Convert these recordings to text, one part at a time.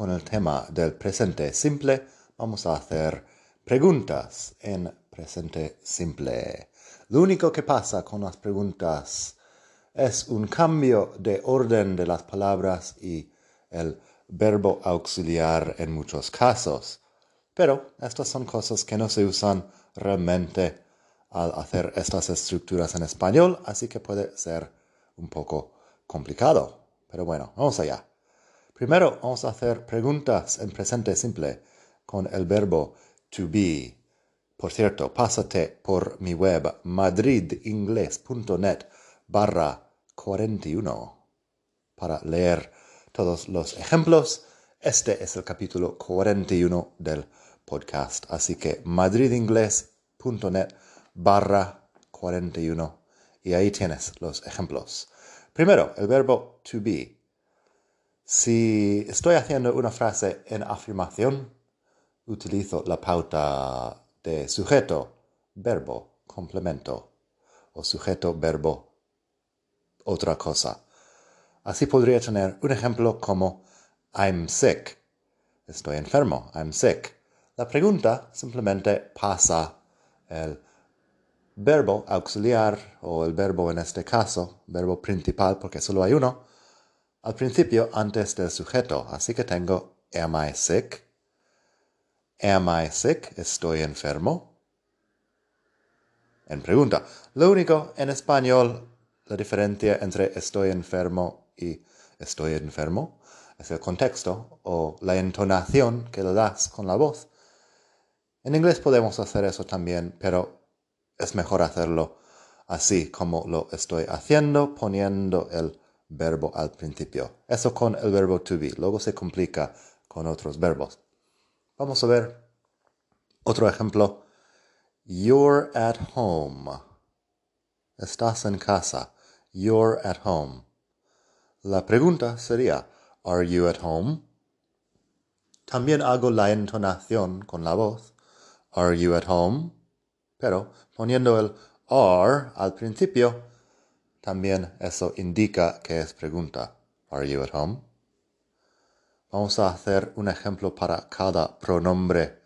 con el tema del presente simple, vamos a hacer preguntas en presente simple. Lo único que pasa con las preguntas es un cambio de orden de las palabras y el verbo auxiliar en muchos casos. Pero estas son cosas que no se usan realmente al hacer estas estructuras en español, así que puede ser un poco complicado. Pero bueno, vamos allá. Primero vamos a hacer preguntas en presente simple con el verbo to be. Por cierto, pásate por mi web madridingles.net barra 41 para leer todos los ejemplos. Este es el capítulo 41 del podcast, así que madridingles.net barra 41 y ahí tienes los ejemplos. Primero, el verbo to be. Si estoy haciendo una frase en afirmación, utilizo la pauta de sujeto, verbo, complemento o sujeto, verbo, otra cosa. Así podría tener un ejemplo como I'm sick. Estoy enfermo, I'm sick. La pregunta simplemente pasa el verbo auxiliar o el verbo en este caso, verbo principal porque solo hay uno, al principio antes del sujeto. Así que tengo am I sick? Am I sick? Estoy enfermo. En pregunta. Lo único en español, la diferencia entre estoy enfermo y estoy enfermo es el contexto o la entonación que le das con la voz. En inglés podemos hacer eso también, pero es mejor hacerlo así como lo estoy haciendo, poniendo el verbo al principio. Eso con el verbo to be. Luego se complica con otros verbos. Vamos a ver otro ejemplo. You're at home. Estás en casa. You're at home. La pregunta sería, Are you at home? También hago la entonación con la voz. Are you at home? Pero poniendo el are al principio, también eso indica que es pregunta. Are you at home? Vamos a hacer un ejemplo para cada pronombre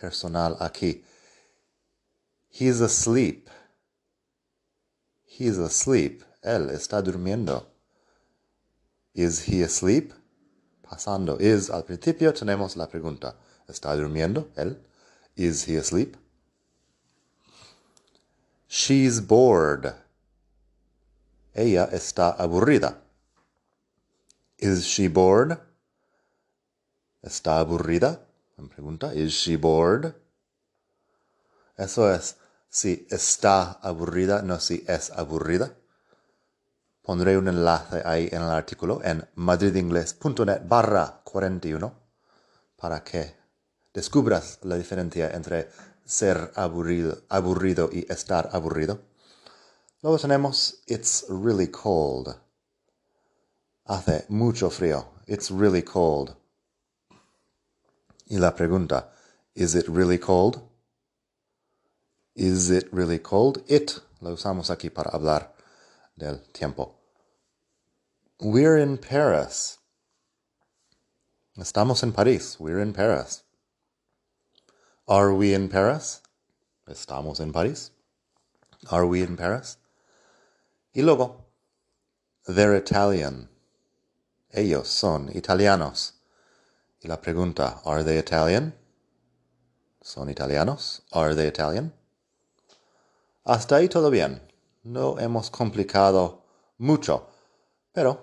personal aquí. He's asleep. He's asleep. Él está durmiendo. Is he asleep? Pasando is al principio tenemos la pregunta. ¿Está durmiendo él? Is he asleep? She's bored. Ella está aburrida. Is she bored? ¿Está aburrida? Me pregunta. Is she bored? Eso es si está aburrida, no si es aburrida. Pondré un enlace ahí en el artículo en madridingles.net barra 41 para que descubras la diferencia entre ser aburrido, aburrido y estar aburrido. Luego tenemos It's really cold. Hace mucho frío. It's really cold. Y la pregunta, Is it really cold? Is it really cold? It lo usamos aquí para hablar del tiempo. We're in Paris. Estamos en París. We're in Paris. Are we in Paris? Estamos en París. Are we in Paris? Y luego, they're Italian. Ellos son italianos. Y la pregunta, are they Italian? ¿Son italianos? Are they Italian? Hasta ahí todo bien. No hemos complicado mucho. Pero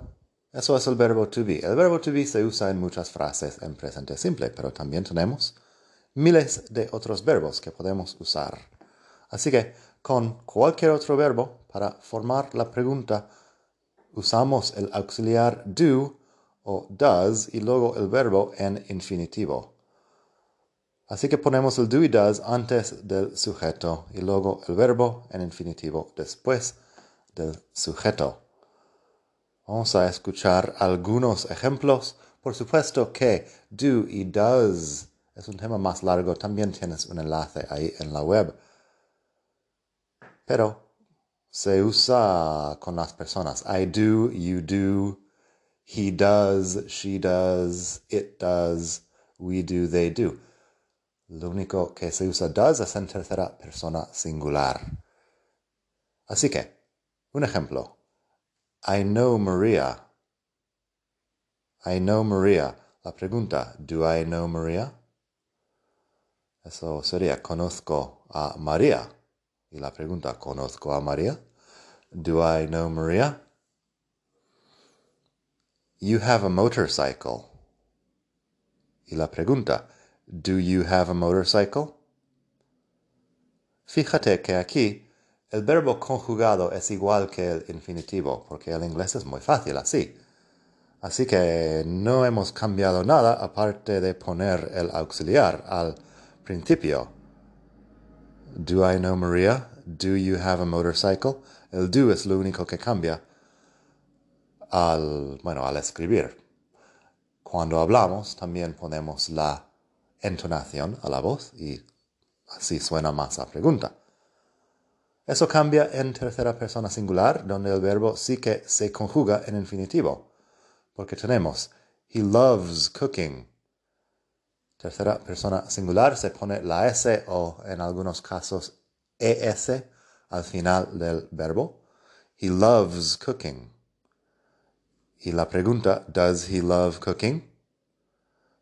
eso es el verbo to be. El verbo to be se usa en muchas frases en presente simple, pero también tenemos miles de otros verbos que podemos usar. Así que con cualquier otro verbo, para formar la pregunta, usamos el auxiliar do o does y luego el verbo en infinitivo. Así que ponemos el do y does antes del sujeto y luego el verbo en infinitivo después del sujeto. Vamos a escuchar algunos ejemplos. Por supuesto que do y does es un tema más largo. También tienes un enlace ahí en la web. Pero se usa con las personas. I do, you do, he does, she does, it does, we do, they do. Lo único que se usa does es en tercera persona singular. Así que, un ejemplo. I know Maria. I know Maria. La pregunta, do I know Maria? Eso sería, conozco a María. Y la pregunta, ¿conozco a María? Do I know Maria? You have a motorcycle. Y la pregunta, Do you have a motorcycle? Fíjate que aquí el verbo conjugado es igual que el infinitivo, porque el inglés es muy fácil así. Así que no hemos cambiado nada aparte de poner el auxiliar al principio. Do I know Maria? Do you have a motorcycle? El do es lo único que cambia al, bueno, al escribir. Cuando hablamos también ponemos la entonación a la voz y así suena más a pregunta. Eso cambia en tercera persona singular, donde el verbo sí que se conjuga en infinitivo, porque tenemos he loves cooking. Tercera persona singular se pone la S o en algunos casos ES al final del verbo. He loves cooking. Y la pregunta, does he love cooking?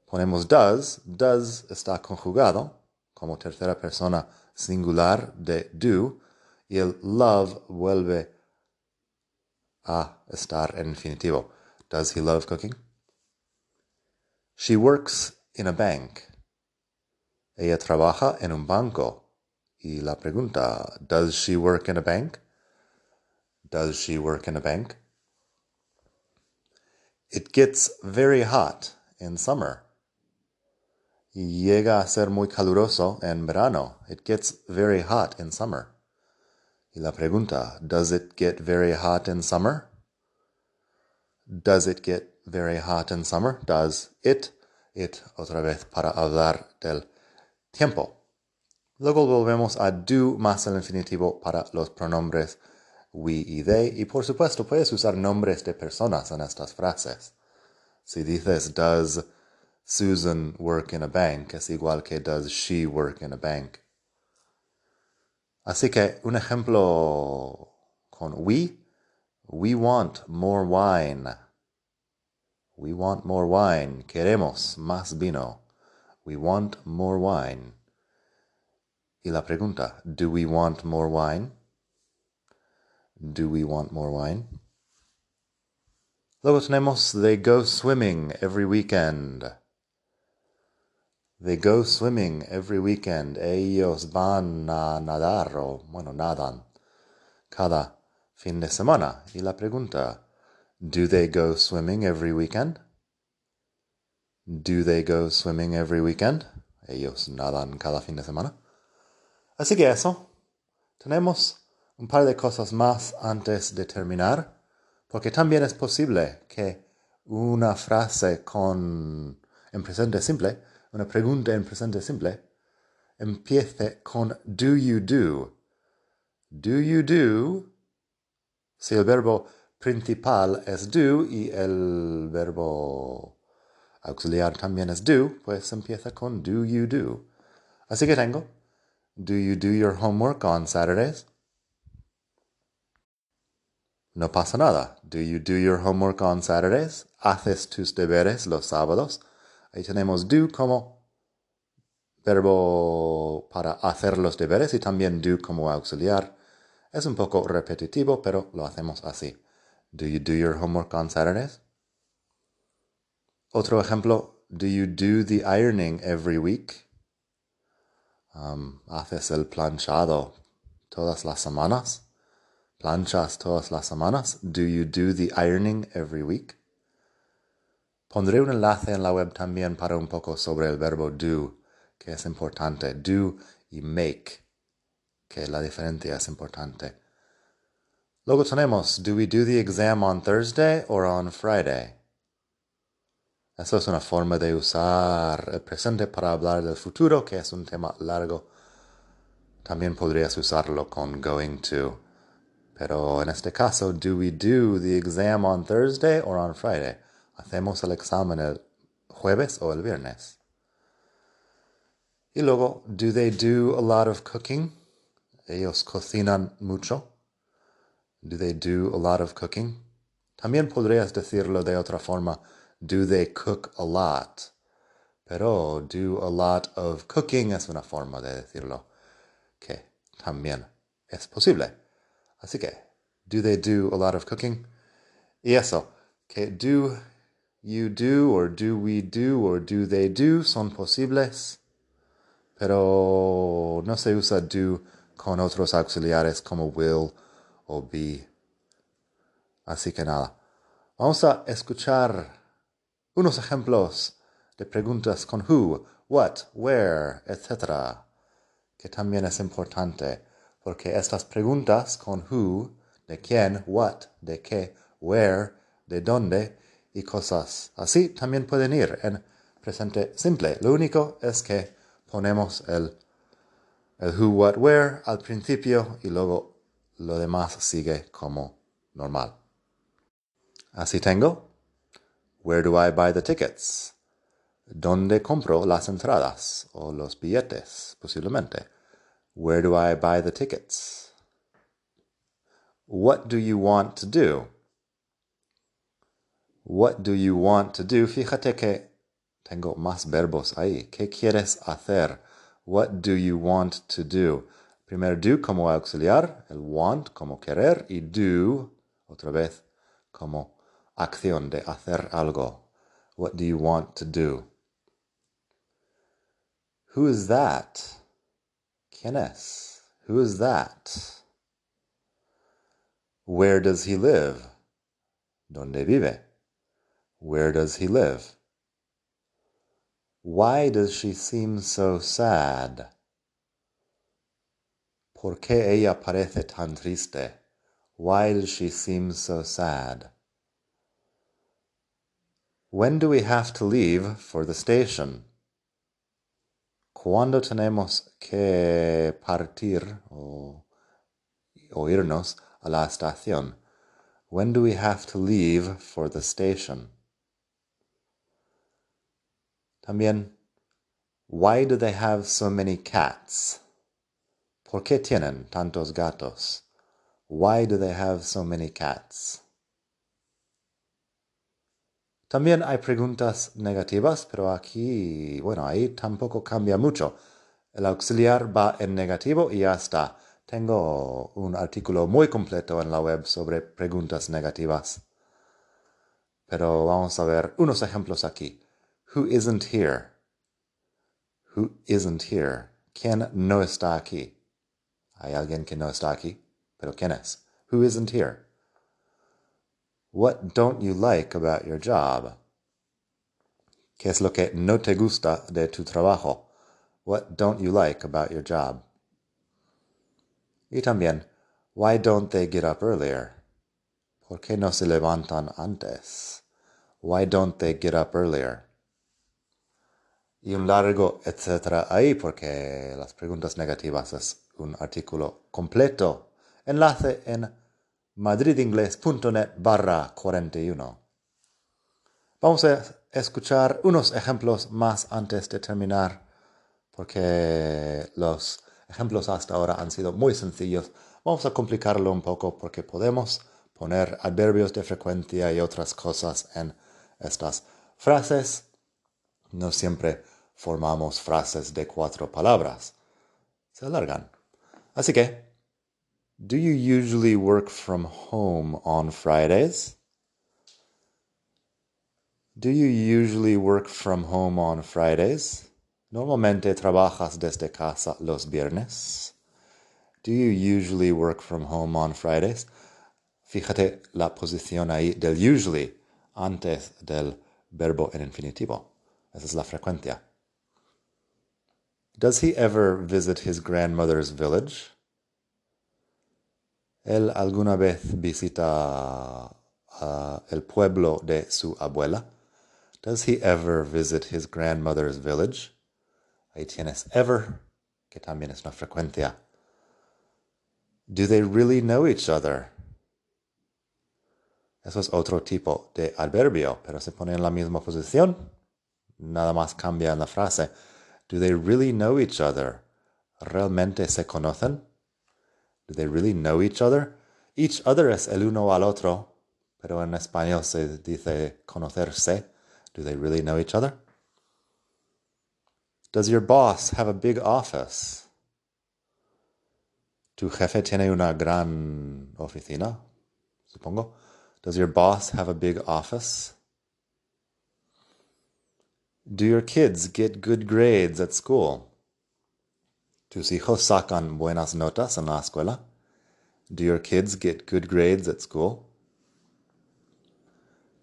ponemos does, does está conjugado como tercera persona singular de do y el love vuelve a estar en infinitivo. Does he love cooking? She works in a bank. Ella trabaja en un banco. Y la pregunta, does she work in a bank? Does she work in a bank? It gets very hot in summer llega a ser muy caluroso en verano. It gets very hot in summer. Y la pregunta, does it get very hot in summer? Does it get very hot in summer? Does it? It otra vez para hablar del tiempo. Luego volvemos a do más el infinitivo para los pronombres we y they. Y por supuesto puedes usar nombres de personas en estas frases. Si dices does Susan work in a bank es igual que does she work in a bank. Así que un ejemplo con we, we want more wine. We want more wine. Queremos más vino. We want more wine. Y la pregunta, do we want more wine? Do we want more wine? Luego tenemos they go swimming every weekend. They go swimming every weekend. Ellos van a nadar o, bueno, nadan cada fin de semana. Y la pregunta, do they go swimming every weekend? Do they go swimming every weekend? Ellos nadan cada fin de semana. Así que eso. Tenemos un par de cosas más antes de terminar, porque también es posible que una frase con en presente simple una pregunta en presente simple, empiece con do you do. Do you do? Si el verbo principal es do y el verbo auxiliar también es do, pues empieza con do you do. Así que tengo, do you do your homework on Saturdays? No pasa nada. Do you do your homework on Saturdays? ¿Haces tus deberes los sábados? Ahí tenemos do como verbo para hacer los deberes y también do como auxiliar. Es un poco repetitivo, pero lo hacemos así. Do you do your homework on Saturdays? Otro ejemplo, do you do the ironing every week? Um, ¿Haces el planchado todas las semanas? ¿Planchas todas las semanas? Do you do the ironing every week? Pondré un enlace en la web también para un poco sobre el verbo do, que es importante. Do y make, que la diferencia es importante. Luego tenemos, do we do the exam on Thursday or on Friday? Eso es una forma de usar el presente para hablar del futuro, que es un tema largo. También podrías usarlo con going to. Pero en este caso, do we do the exam on Thursday or on Friday? ¿Hacemos el examen el jueves o el viernes? Y luego, do they do a lot of cooking? Ellos cocinan mucho. Do they do a lot of cooking? También podrías decirlo de otra forma. Do they cook a lot? Pero do a lot of cooking es una forma de decirlo que también es posible. Así que, do they do a lot of cooking? Y eso, que do you do or do we do or do they do son posibles, pero no se usa do con otros auxiliares como will o be. Así que nada, vamos a escuchar unos ejemplos de preguntas con who, what, where, etc., que también es importante, porque estas preguntas con who, de quién, what, de qué, where, de dónde, y cosas así también pueden ir en presente simple. Lo único es que ponemos el, el who, what, where al principio y luego lo demás sigue como normal. Así tengo Where do I buy the tickets? ¿Dónde compro las entradas o los billetes? Posiblemente. Where do I buy the tickets? What do you want to do? What do you want to do? Fíjate que tengo más verbos ahí. ¿Qué quieres hacer? What do you want to do? Primero do como auxiliar, el want como querer y do otra vez como acción de hacer algo. What do you want to do? Who is that? ¿Quién es? Who is that? Where does he live? ¿Dónde vive? Where does he live? Why does she seem so sad? ¿Por qué ella parece tan triste? Does she seem so sad? When do we have to leave for the station? ¿Cuándo tenemos que partir o, o irnos a la estación? When do we have to leave for the station? También, why do they have so many cats? ¿Por qué tienen tantos gatos? Why do they have so many cats? También hay preguntas negativas, pero aquí, bueno, ahí tampoco cambia mucho. El auxiliar va en negativo y ya está. Tengo un artículo muy completo en la web sobre preguntas negativas. Pero vamos a ver unos ejemplos aquí. Who isn't here? Who isn't here? ¿Quién no está aquí? Hay alguien que no está aquí, pero ¿quién es? Who isn't here? What don't you like about your job? ¿Qué es lo que no te gusta de tu trabajo? What don't you like about your job? Y también, why don't they get up earlier? ¿Por qué no se levantan antes? Why don't they get up earlier? Y un largo etcétera ahí porque las preguntas negativas es un artículo completo. Enlace en madridingles.net barra 41. Vamos a escuchar unos ejemplos más antes de terminar, porque los ejemplos hasta ahora han sido muy sencillos. Vamos a complicarlo un poco porque podemos poner adverbios de frecuencia y otras cosas en estas frases. No siempre formamos frases de cuatro palabras. Se alargan. Así que Do you usually work from home on Fridays? Do you usually work from home on Fridays? Normalmente trabajas desde casa los viernes. Do you usually work from home on Fridays? Fíjate la posición ahí del usually antes del verbo en infinitivo. Esa es la frecuencia. Does he ever visit his grandmother's village? ¿Él alguna vez visita uh, el pueblo de su abuela? Does he ever visit his grandmother's village? Ahí tienes ever, que también es una frecuencia. Do they really know each other? Eso es otro tipo de adverbio, pero se pone en la misma posición. Nada más cambia en la frase. Do they really know each other? ¿Realmente se conocen? Do they really know each other? Each other es el uno al otro, pero en español se dice conocerse. Do they really know each other? Does your boss have a big office? ¿Tu jefe tiene una gran oficina? Supongo. Does your boss have a big office? Do your kids get good grades at school? ¿Tus hijos sacan buenas notas en la escuela? Do your kids get good grades at school?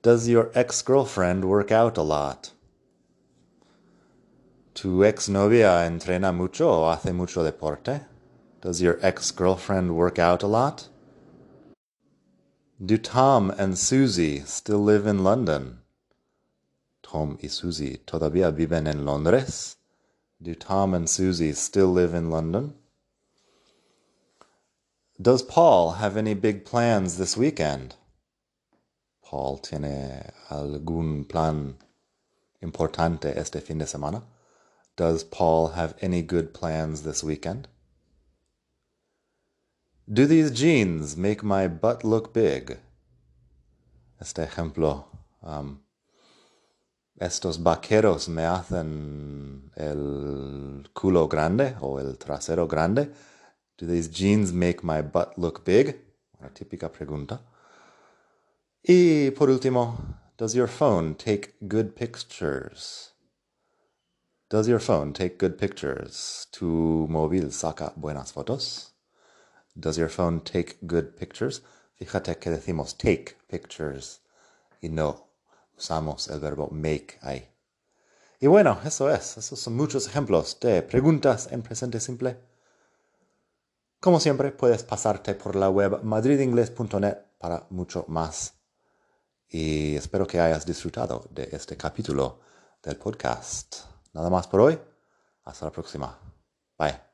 Does your ex girlfriend work out a lot? ¿Tu ex novia entrena mucho o hace mucho deporte? Does your ex girlfriend work out a lot? Do Tom and Susie still live in London? Tom y Susie todavía viven en Londres? Do Tom and Susie still live in London? Does Paul have any big plans this weekend? Paul tiene algún plan importante este fin de semana? Does Paul have any good plans this weekend? Do these jeans make my butt look big? Este ejemplo um, estos vaqueros me hacen el culo grande o el trasero grande. Do these jeans make my butt look big? Una típica pregunta. Y por último, does your phone take good pictures? Does your phone take good pictures? ¿Tu móvil saca buenas fotos? Does your phone take good pictures? Fíjate que decimos take pictures y no usamos el verbo make ahí. Y bueno, eso es. Esos son muchos ejemplos de preguntas en presente simple. Como siempre, puedes pasarte por la web madridingles.net para mucho más. Y espero que hayas disfrutado de este capítulo del podcast. Nada más por hoy. Hasta la próxima. Bye.